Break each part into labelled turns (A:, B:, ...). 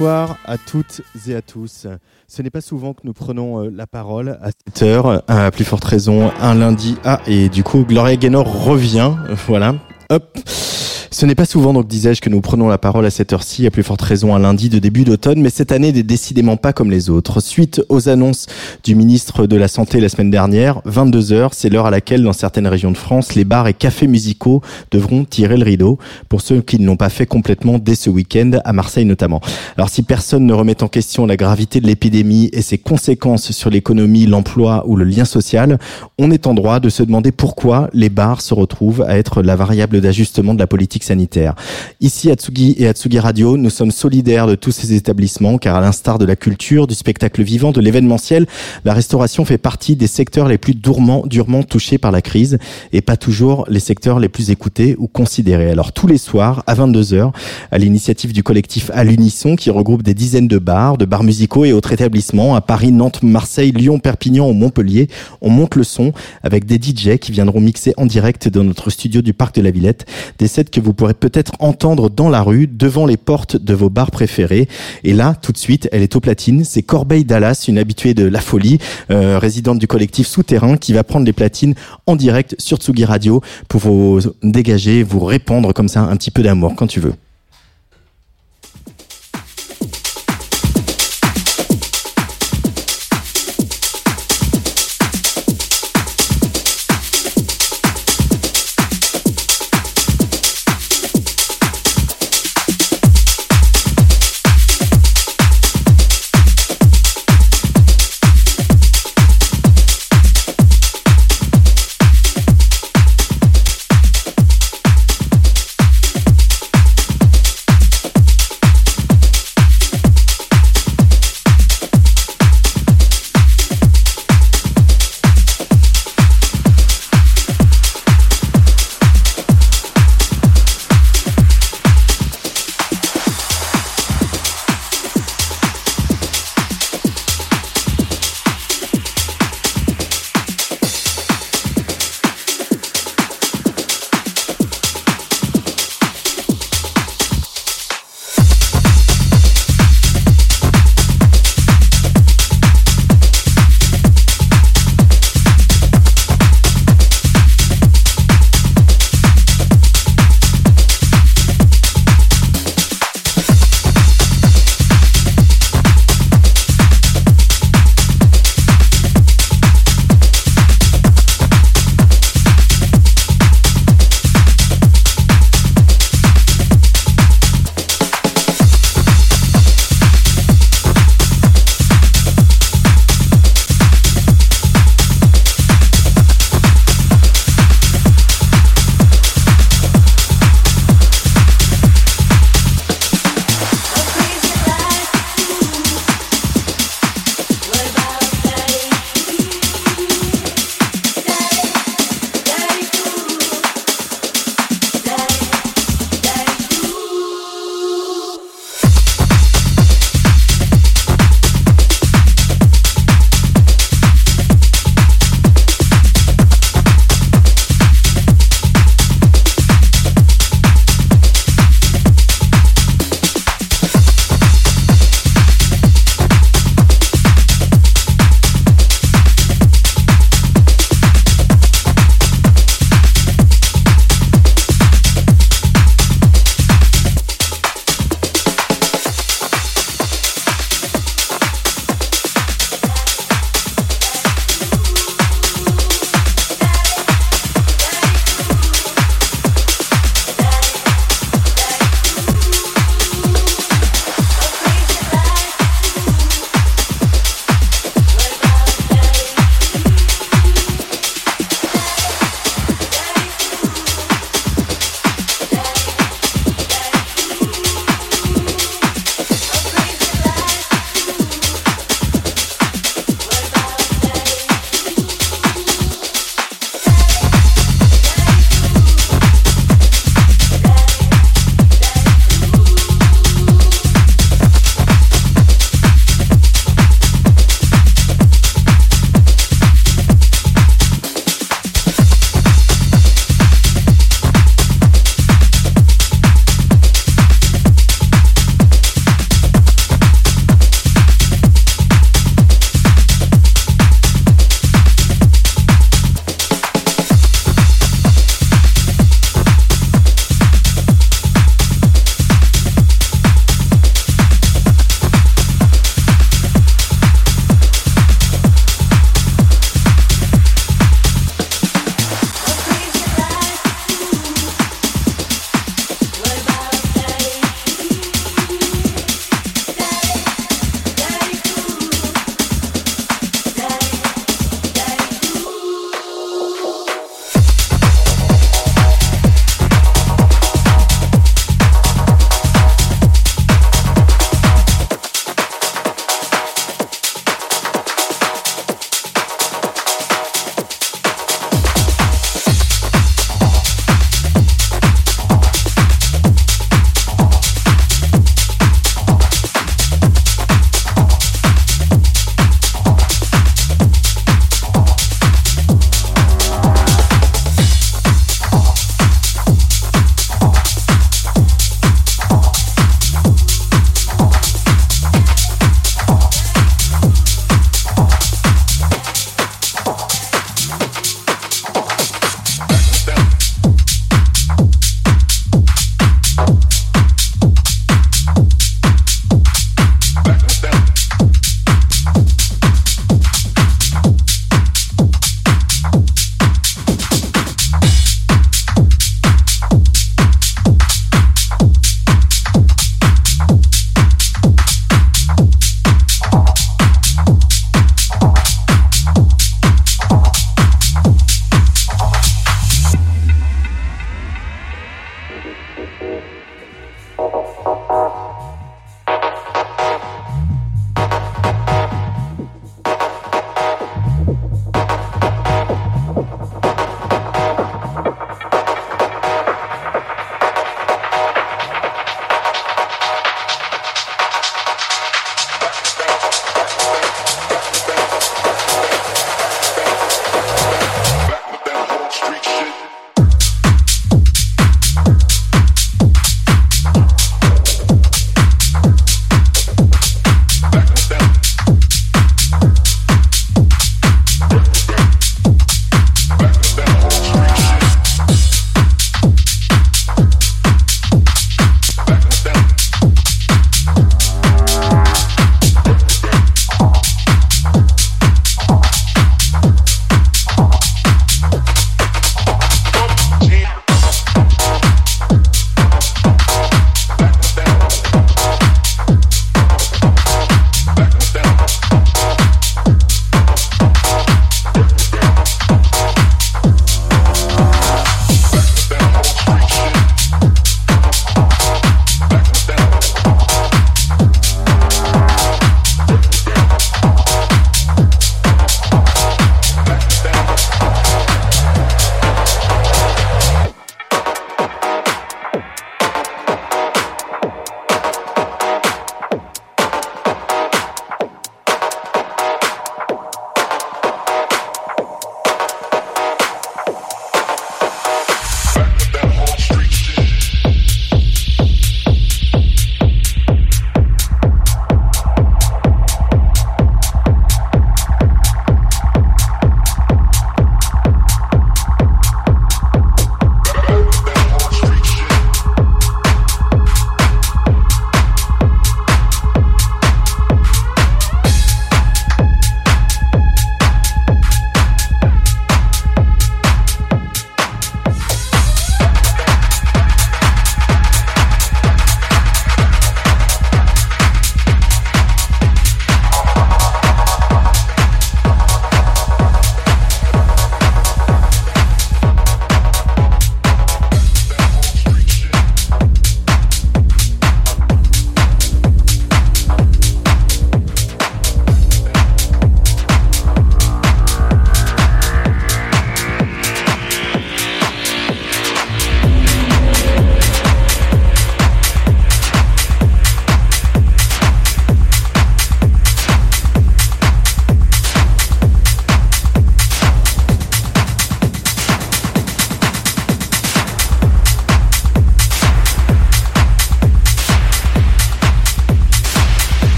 A: Bonsoir à toutes et à tous. Ce n'est pas souvent que nous prenons euh, la parole à cette heure, à plus forte raison un lundi. Ah, et du coup, Gloria Gaynor revient. Voilà. Hop. Ce n'est pas souvent, donc disais-je, que nous prenons la parole à cette heure-ci, à plus forte raison un lundi de début d'automne, mais cette année n'est décidément pas comme les autres. Suite aux annonces du ministre de la Santé la semaine dernière, 22 heures, c'est l'heure à laquelle, dans certaines régions de France, les bars et cafés musicaux devront tirer le rideau, pour ceux qui ne l'ont pas fait complètement dès ce week-end, à Marseille notamment. Alors si personne ne remet en question la gravité de l'épidémie et ses conséquences sur l'économie, l'emploi ou le lien social, on est en droit de se demander pourquoi les bars se retrouvent à être la variable d'ajustement de la politique sanitaire. Ici, à Tsugi et à Tsugi Radio, nous sommes solidaires de tous ces établissements, car à l'instar de la culture, du spectacle vivant, de l'événementiel, la restauration fait partie des secteurs les plus durement, durement touchés par la crise, et pas toujours les secteurs les plus écoutés ou considérés. Alors tous les soirs, à 22h, à l'initiative du collectif À l'Unisson, qui regroupe des dizaines de bars, de bars musicaux et autres établissements à Paris, Nantes, Marseille, Lyon, Perpignan ou Montpellier, on monte le son avec des DJ qui viendront mixer en direct dans notre studio du Parc de la Villette, des sets que vous pourrez peut-être entendre dans la rue, devant les portes de vos bars préférés. Et là, tout de suite, elle est au platine, c'est Corbeil Dallas, une habituée de La Folie, euh, résidente du collectif Souterrain, qui va prendre les platines en direct sur Tsugi Radio pour vous dégager, vous répandre comme ça un petit peu d'amour quand tu veux.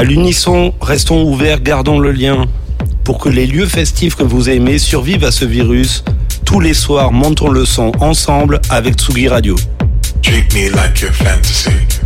B: À l'unisson, restons ouverts, gardons le lien. Pour que les lieux festifs que vous aimez survivent à ce virus, tous les soirs, montons le son ensemble avec Tsugi Radio.
C: Treat me like your fantasy.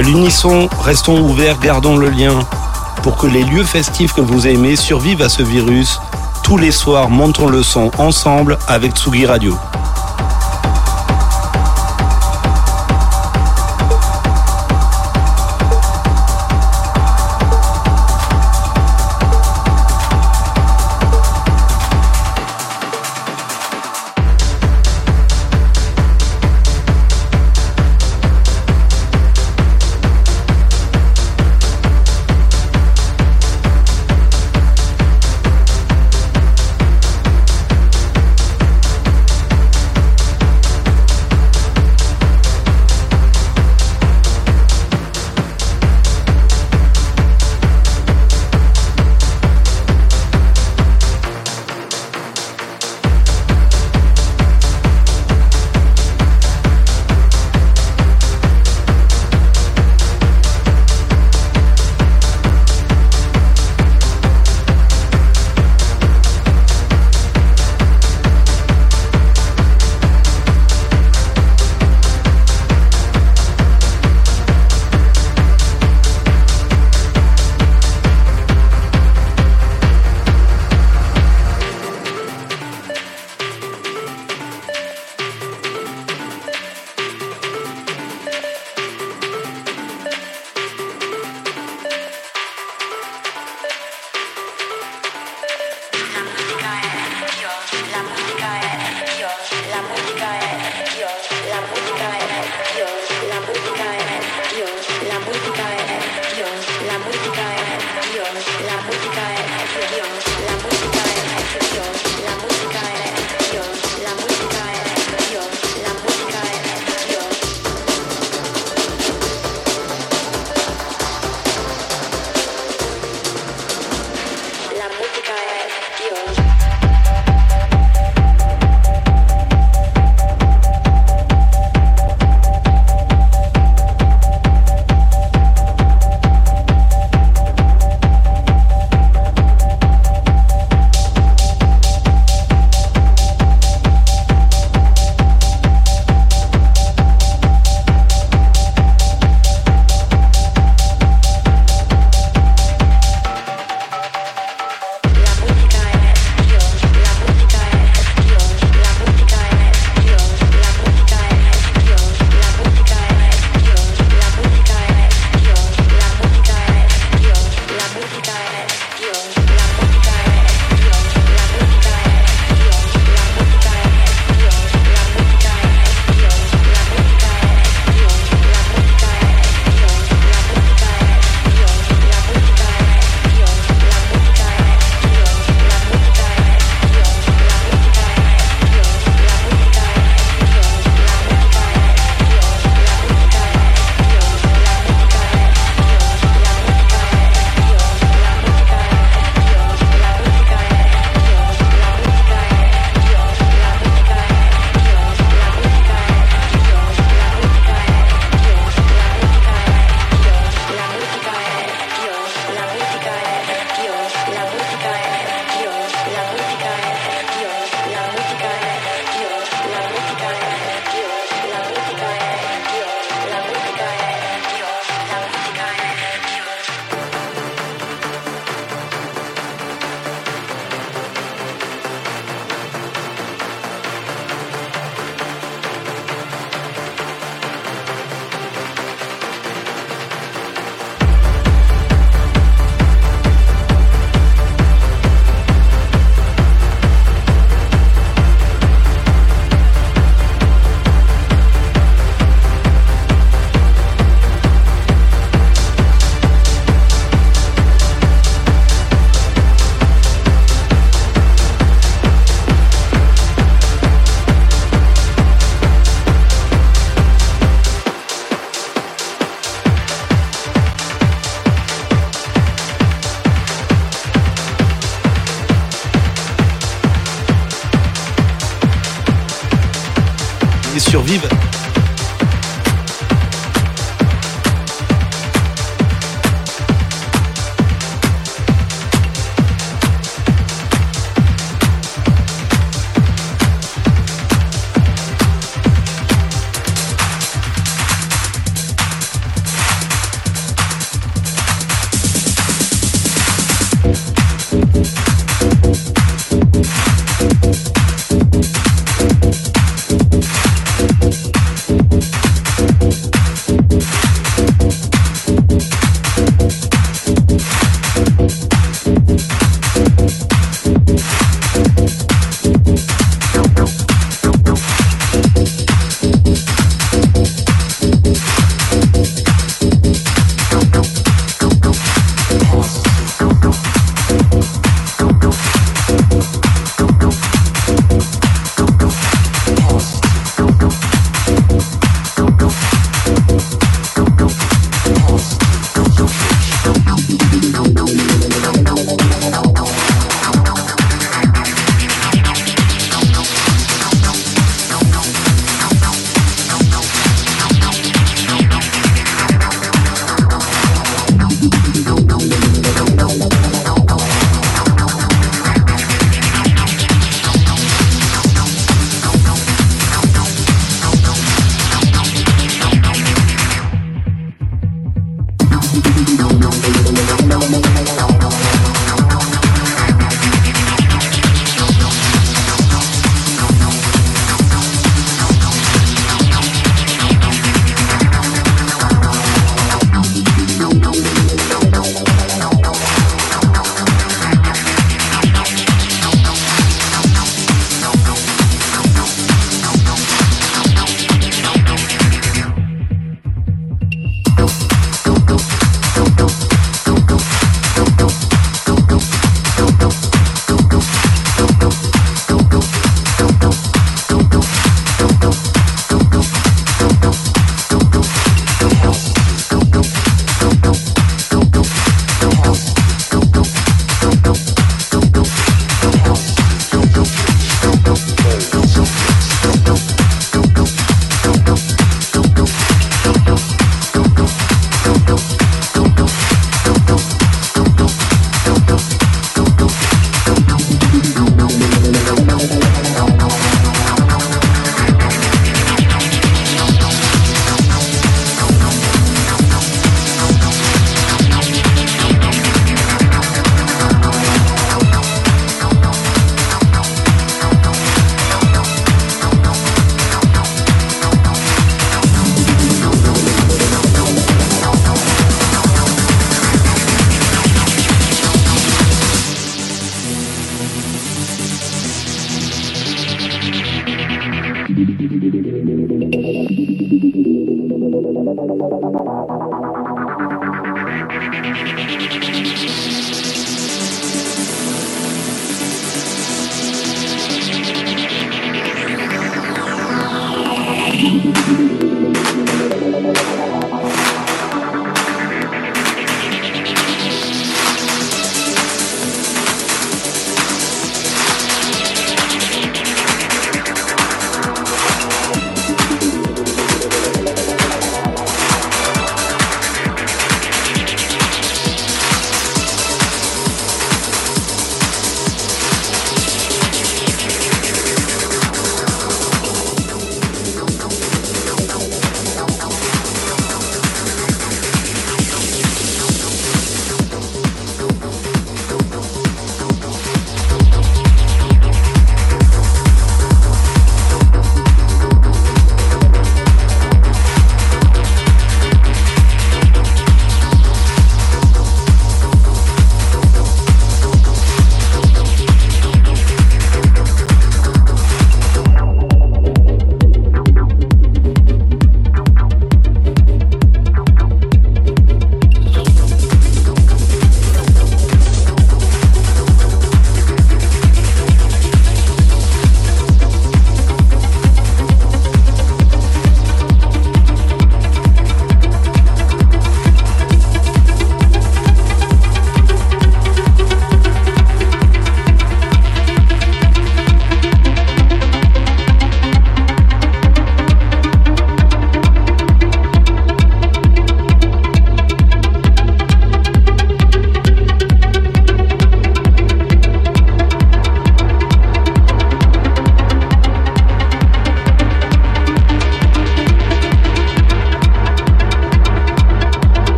B: À l'unisson, restons ouverts, gardons le lien pour que les lieux festifs que vous aimez survivent à ce virus. Tous les soirs, montons le son ensemble avec Tsugi Radio.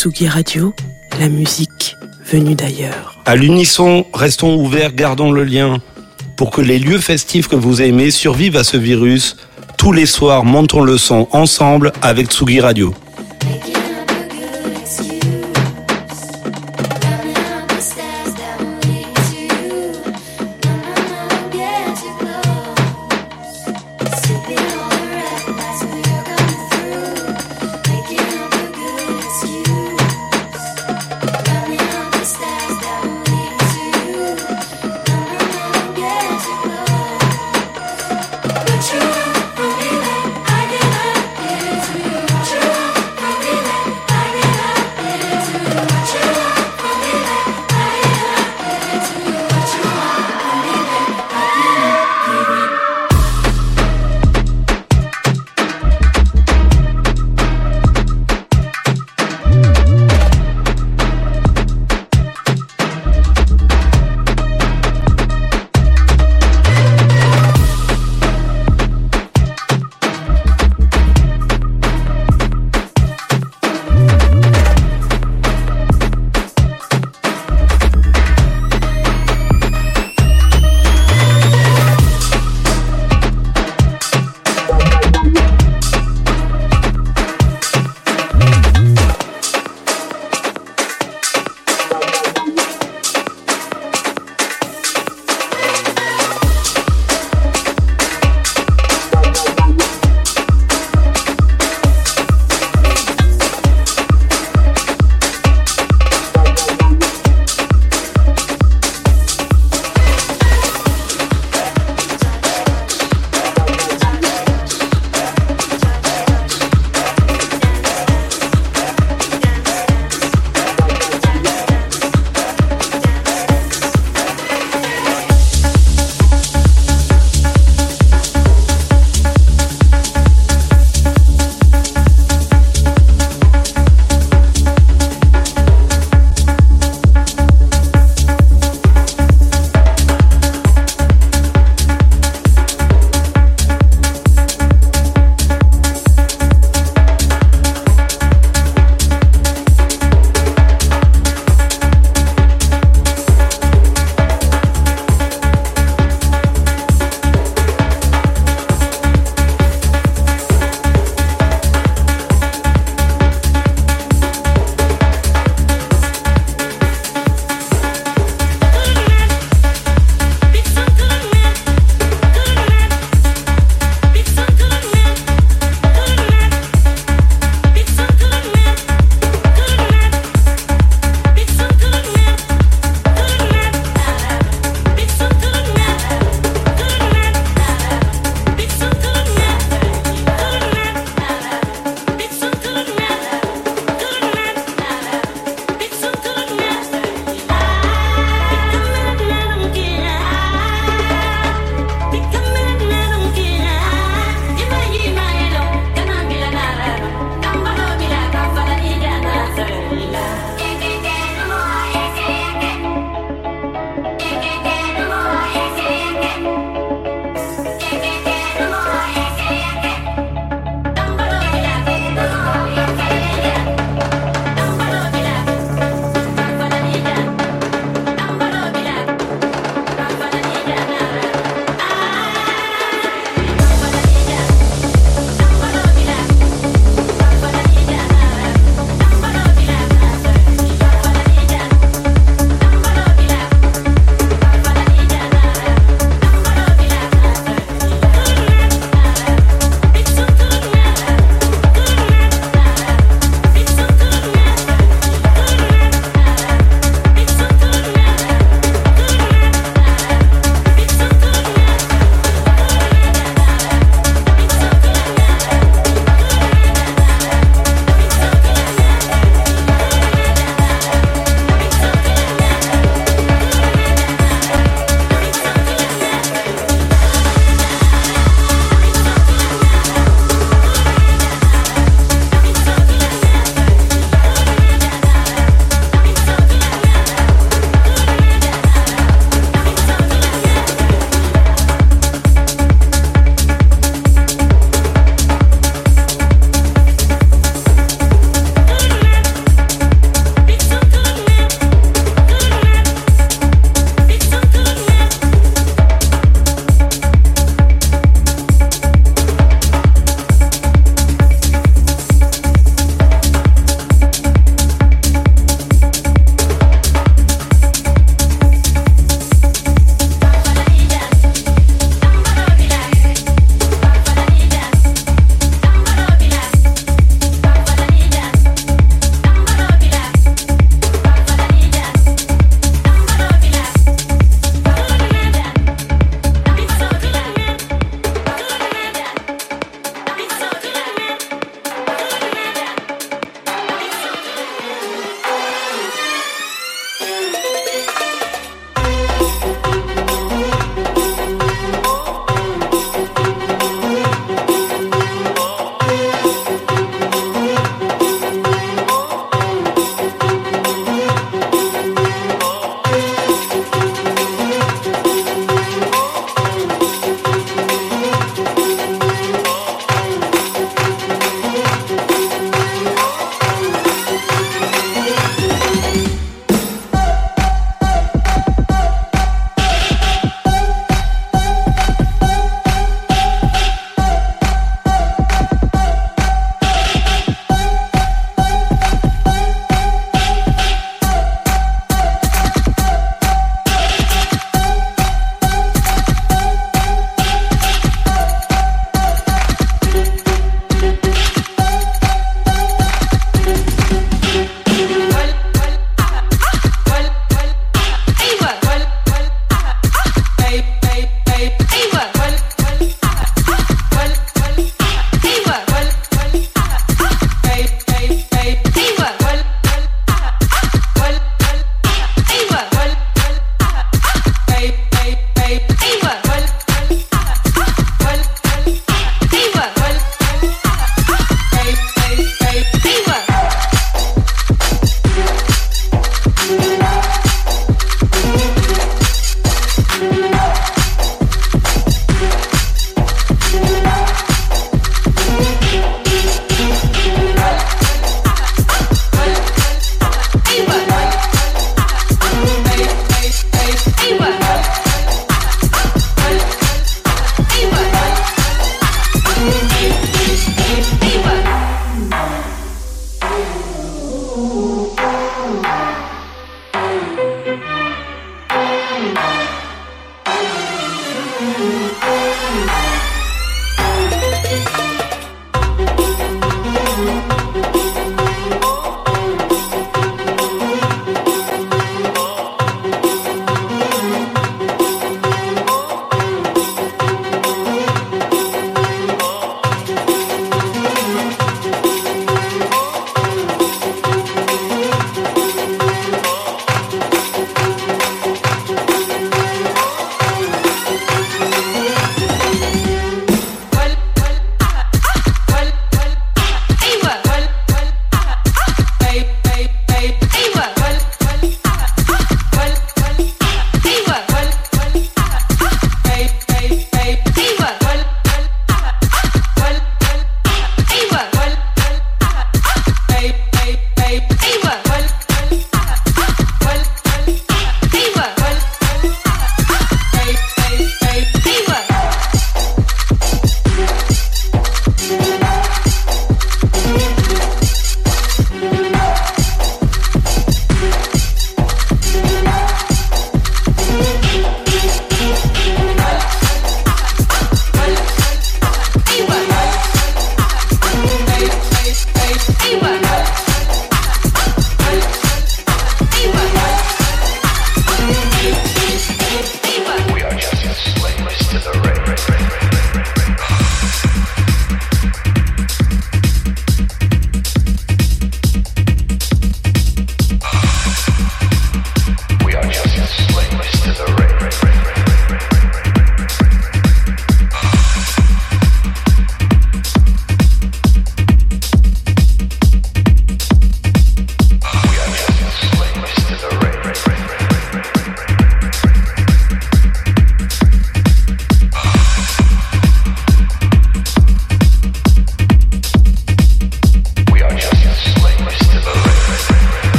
D: Tsugi Radio, la musique venue d'ailleurs.
E: À l'unisson, restons ouverts, gardons le lien. Pour que les lieux festifs que vous aimez survivent à ce virus, tous les soirs, montons le son ensemble avec Tsugi Radio.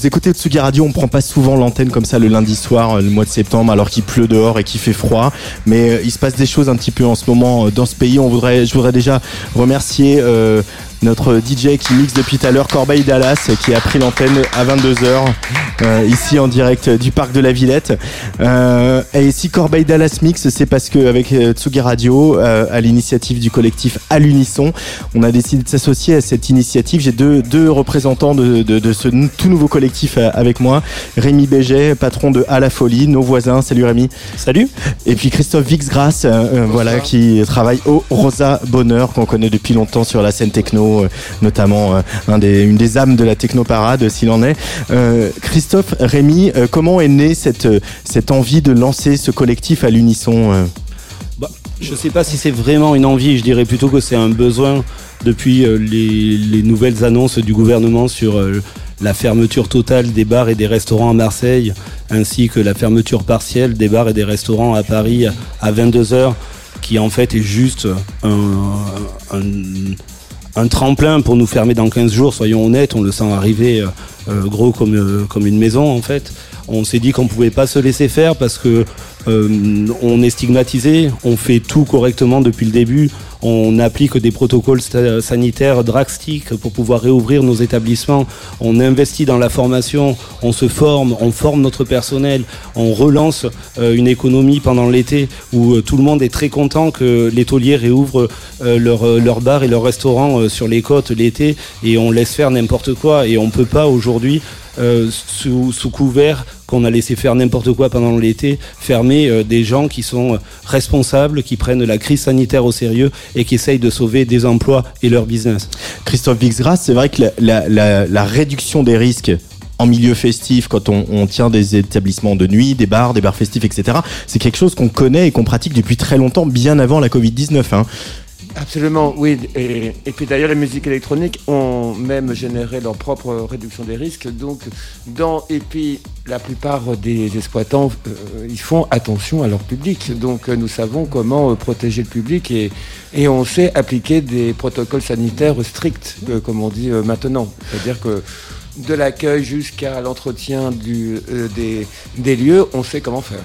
A: Vous écoutez Tsugi Radio, on prend pas souvent l'antenne comme ça le lundi soir, euh, le mois de septembre, alors qu'il pleut dehors et qu'il fait froid. Mais euh, il se passe des choses un petit peu en ce moment euh, dans ce pays. On voudrait, je voudrais déjà remercier notre DJ qui mixe depuis tout à l'heure, Corbeil Dallas, qui a pris l'antenne à 22h euh, ici en direct du parc de la Villette. Euh, et si Corbeil Dallas mix, c'est parce que avec euh, Tsugi Radio, euh, à l'initiative du collectif À l'unisson, on a décidé de s'associer à cette initiative. J'ai deux, deux représentants de, de, de ce tout nouveau collectif euh, avec moi. Rémi Béget, patron de À la Folie, nos voisins. Salut Rémi.
F: Salut.
A: Et puis Christophe Vixgras, euh, voilà, qui travaille au Rosa Bonheur, qu'on connaît depuis longtemps sur la scène techno, euh, notamment euh, une des âmes de la techno parade, s'il en est. Euh, Christophe, Rémi, euh, comment est née cette, euh, cette envie de lancer ce collectif à l'unisson euh
B: Bah, je sais pas si c'est vraiment une envie, je dirais plutôt que c'est un besoin depuis euh, les, les nouvelles annonces du gouvernement sur euh, la fermeture totale des bars et des restaurants à Marseille, ainsi que la fermeture partielle des bars et des restaurants à Paris à 22h, qui en fait est juste un, un tremplin pour nous fermer dans 15 jours, soyons honnêtes, on le sent arriver euh, euh, gros comme, euh, comme une maison en fait. On s'est dit qu'on pouvait pas se laisser faire parce que euh, on est stigmatisé, on fait tout correctement depuis le début, on applique des protocoles sanitaires drastiques pour pouvoir réouvrir nos établissements, on investit dans la formation, on se forme, on forme notre personnel, on relance euh, une économie pendant l'été où euh, tout le monde est très content que les tauliers réouvrent leur, leur bar et leur restaurant sur les côtes l'été et on laisse faire n'importe quoi. Et on peut pas aujourd'hui sous couvert qu'on a laissé faire n'importe quoi pendant l'été, fermer euh, des gens qui sont euh, responsables, qui prennent la crise sanitaire au sérieux et qui essayent de sauver des emplois et leur business.
A: Christophe Vixgras, c'est vrai que la, réduction des risques en milieu festif, quand on, tient des établissements de nuit, des bars, des bars festifs, etc., c'est quelque chose qu'on connaît et qu'on pratique depuis très longtemps, bien avant la Covid-19. hein.
G: Absolument, oui. Et, et puis d'ailleurs, les musiques électroniques ont même généré leur propre réduction des risques. Donc, dans, et puis, la plupart des exploitants, euh, ils font attention à leur public. Donc, euh, nous savons comment euh, protéger le public et, et on sait appliquer des protocoles sanitaires stricts, euh, comme on dit euh, maintenant. C'est-à-dire que de l'accueil jusqu'à l'entretien du, euh, des, des lieux, on sait comment faire.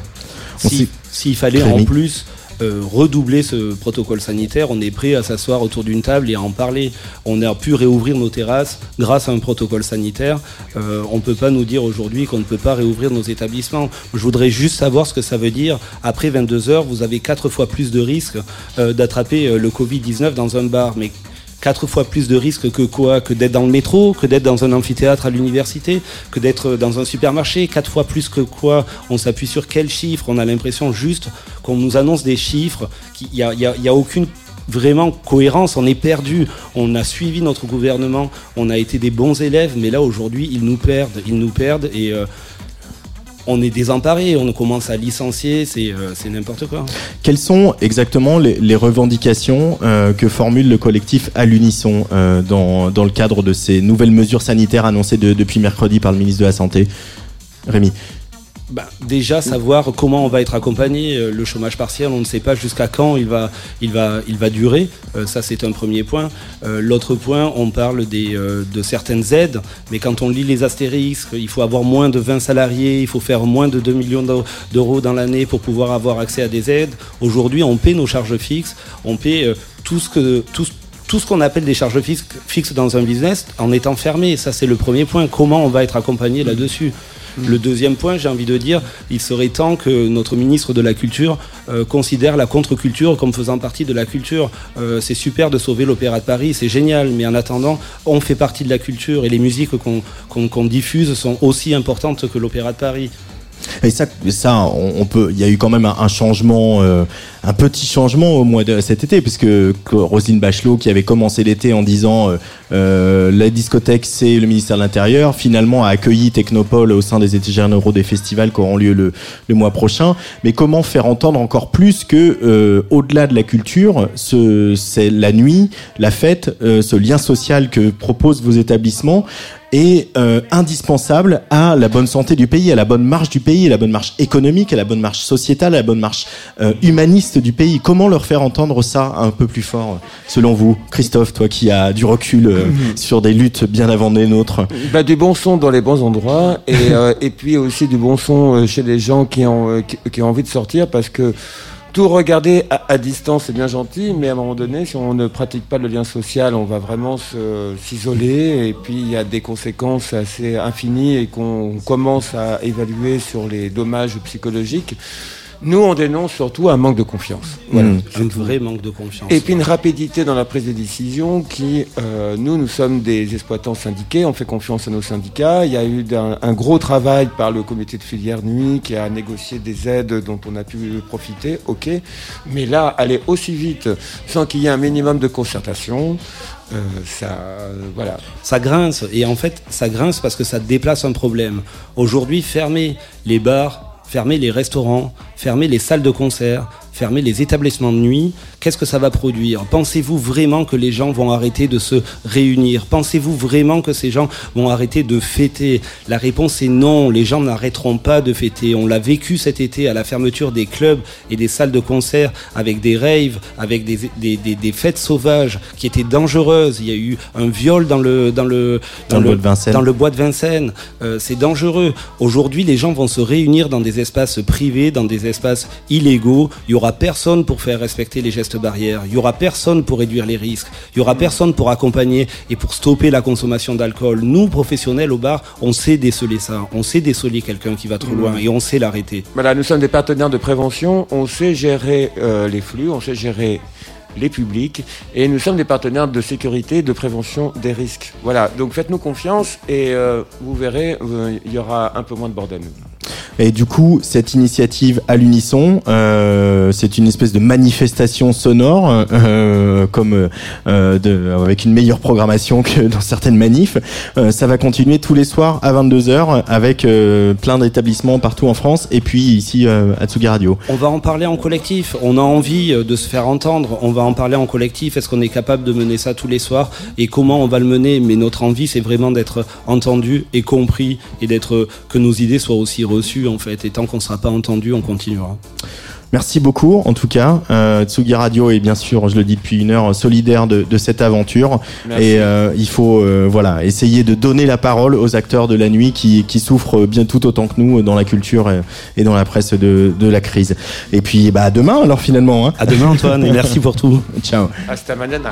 B: Si- S'il fallait en plus euh, redoubler ce protocole sanitaire, on est prêt à s'asseoir autour d'une table et à en parler. On a pu réouvrir nos terrasses grâce à un protocole sanitaire. Euh, on ne peut pas nous dire aujourd'hui qu'on ne peut pas réouvrir nos établissements. Je voudrais juste savoir ce que ça veut dire. Après 22 heures, vous avez quatre fois plus de risques euh, d'attraper le Covid-19 dans un bar. Mais quatre fois plus de risques que quoi Que d'être dans le métro, que d'être dans un amphithéâtre à l'université, que d'être dans un supermarché. Quatre fois plus que quoi On s'appuie sur quels chiffres? On a l'impression juste qu'on nous annonce des chiffres. Il n'y a, y a- y a aucune vraiment cohérence, on est perdu. On a suivi notre gouvernement, on a été des bons élèves, mais là aujourd'hui ils nous perdent, ils nous perdent et euh, on est désemparés, on commence à licencier, c'est euh, n'importe quoi.
A: Quelles sont exactement les, les revendications euh, que formule le collectif à l'unisson euh, dans, dans le cadre de ces nouvelles mesures sanitaires annoncées de- depuis mercredi par le ministre de la Santé? Rémi
B: Bah, déjà savoir comment on va être accompagné. Euh, Le chômage partiel, on ne sait pas jusqu'à quand il va, il va, il va durer. Euh, ça, c'est un premier point. Euh, L'autre point, on parle des, de certaines aides, mais quand on lit les astérisques, il faut avoir moins de 20 salariés, il faut faire moins de 2 millions d'eu- d'euros dans l'année pour pouvoir avoir accès à des aides. Aujourd'hui, on paie nos charges fixes, on paie tout ce que tout, ce qu'on appelle des charges fixes dans un business en étant fermé. Ça, c'est le premier point. Comment on va être accompagné là-dessus? Le deuxième point, j'ai envie de dire, il serait temps que notre ministre de la Culture euh, considère la contre-culture comme faisant partie de la culture. Euh, c'est super de sauver l'Opéra de Paris, c'est génial, mais en attendant, on fait partie de la culture et les musiques qu'on diffuse sont aussi importantes que l'Opéra de Paris.
A: Et ça, ça, on, peut. Il y a eu quand même un, changement, euh, un petit changement au mois de cet été, puisque que Roselyne Bachelot, qui avait commencé l'été en disant euh, euh, la discothèque, c'est le ministère de l'Intérieur, finalement a accueilli Technopole au sein des étés généraux des festivals qui auront lieu le, le mois prochain. Mais comment faire entendre encore plus que, euh, au-delà de la culture, ce, c'est la nuit, la fête, euh, ce lien social que proposent vos établissements est euh, indispensable à la bonne santé du pays, à la bonne marche du pays, à la bonne marche économique, à la bonne marche sociétale, à la bonne marche euh, humaniste du pays. Comment leur faire entendre ça un peu plus fort, selon vous, Christophe, toi qui as du recul euh, sur des luttes bien avant les nôtres?
G: Bah, du bon son dans les bons endroits et, euh, et puis aussi du bon son euh, chez les gens qui ont, euh, qui, qui ont envie de sortir parce que tout regarder à, distance c'est bien gentil, mais à un moment donné, si on ne pratique pas le lien social, on va vraiment s'isoler et puis il y a des conséquences assez infinies et qu'on commence à évaluer sur les dommages psychologiques. Nous, on dénonce surtout un manque de confiance. Voilà.
A: Mm.
B: Un vrai manque de confiance.
G: Et puis une rapidité dans la prise de décision qui, euh, nous, nous sommes des exploitants syndiqués, on fait confiance à nos syndicats. Il y a eu un, un gros travail par le comité de filière nuit qui a négocié des aides dont on a pu profiter, ok. Mais là, aller aussi vite sans qu'il y ait un minimum de concertation, euh, ça, euh, voilà.
B: ça grince. Et en fait, ça grince parce que ça déplace un problème. Aujourd'hui, fermer les bars, fermer les restaurants, fermer les salles de concert, fermer les établissements de nuit, qu'est-ce que ça va produire? Pensez-vous vraiment que les gens vont arrêter de se réunir? Pensez-vous vraiment que ces gens vont arrêter de fêter? La réponse est non, les gens n'arrêteront pas de fêter. On l'a vécu cet été à la fermeture des clubs et des salles de concert avec des raves, avec des, des, des- des fêtes sauvages qui étaient dangereuses. Il y a eu un viol dans le, dans le,
A: Dans le bois de Vincennes.
B: dans le bois de Vincennes. Euh, c'est dangereux. Aujourd'hui, les gens vont se réunir dans des espaces privés, dans des espaces illégaux. Il y aura aura personne pour faire respecter les gestes barrières, il y aura personne pour réduire les risques, il y aura personne pour accompagner et pour stopper la consommation d'alcool. Nous, professionnels au bar, on sait déceler ça, on sait déceler quelqu'un qui va trop
H: Mhm.
B: loin et on sait l'arrêter.
H: Voilà, nous sommes des partenaires de prévention, on sait gérer euh, les flux, on sait gérer les publics et nous sommes des partenaires de sécurité, de prévention des risques. Voilà, donc faites-nous confiance et euh, vous verrez, euh, il y aura un peu moins de bordel.
A: Et du coup, cette initiative à l'unisson, euh, c'est une espèce de manifestation sonore, euh, comme euh, de, avec une meilleure programmation que dans certaines manifs. Ça va continuer tous les soirs à 22h avec euh, plein d'établissements partout en France et puis ici à Tsugi Radio.
B: On va en parler en collectif. On a envie de se faire entendre. On va en parler en collectif. Est-ce qu'on est capable de mener ça tous les soirs et comment on va le mener? Mais notre envie, c'est vraiment d'être entendu et compris et d'être que nos idées soient aussi reçues en fait. Et tant qu'on ne sera pas entendu, on continuera.
A: Merci beaucoup, en tout cas. Euh, Tsugi Radio est bien sûr, je le dis depuis une heure, solidaire de, de cette aventure.
H: Merci.
A: Et euh, il faut euh, voilà essayer de donner la parole aux acteurs de la nuit qui, qui souffrent bien tout autant que nous dans la culture et, et dans la presse de, de la crise. Et puis bah, à demain alors finalement. Hein.
B: À demain Antoine et merci pour tout.
A: Ciao.
H: Hasta mañana.